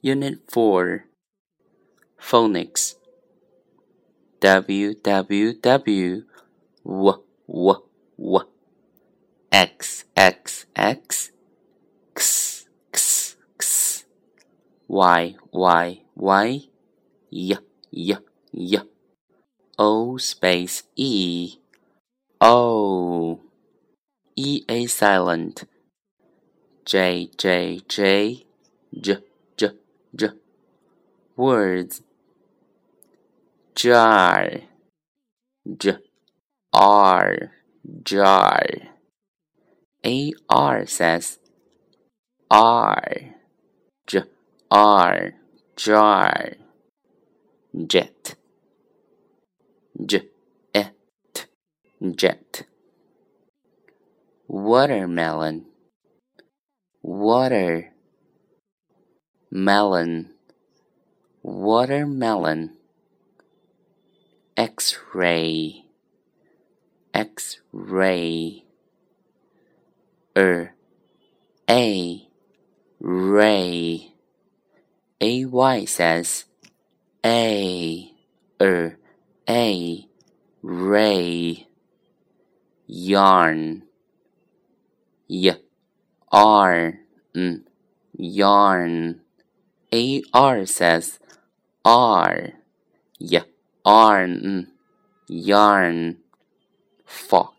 Unit 4 Phonics W W W W W W X X X X X X Y Y Y Y Y Y O space E. O. E A silent. J J J J J words jar j r jar a r says r j r jar jet j et jet watermelon water melon watermelon x-ray x-ray er a ray. Ay says a er a ray. Yarn y r n yarn ar says r. Yarn yarn fox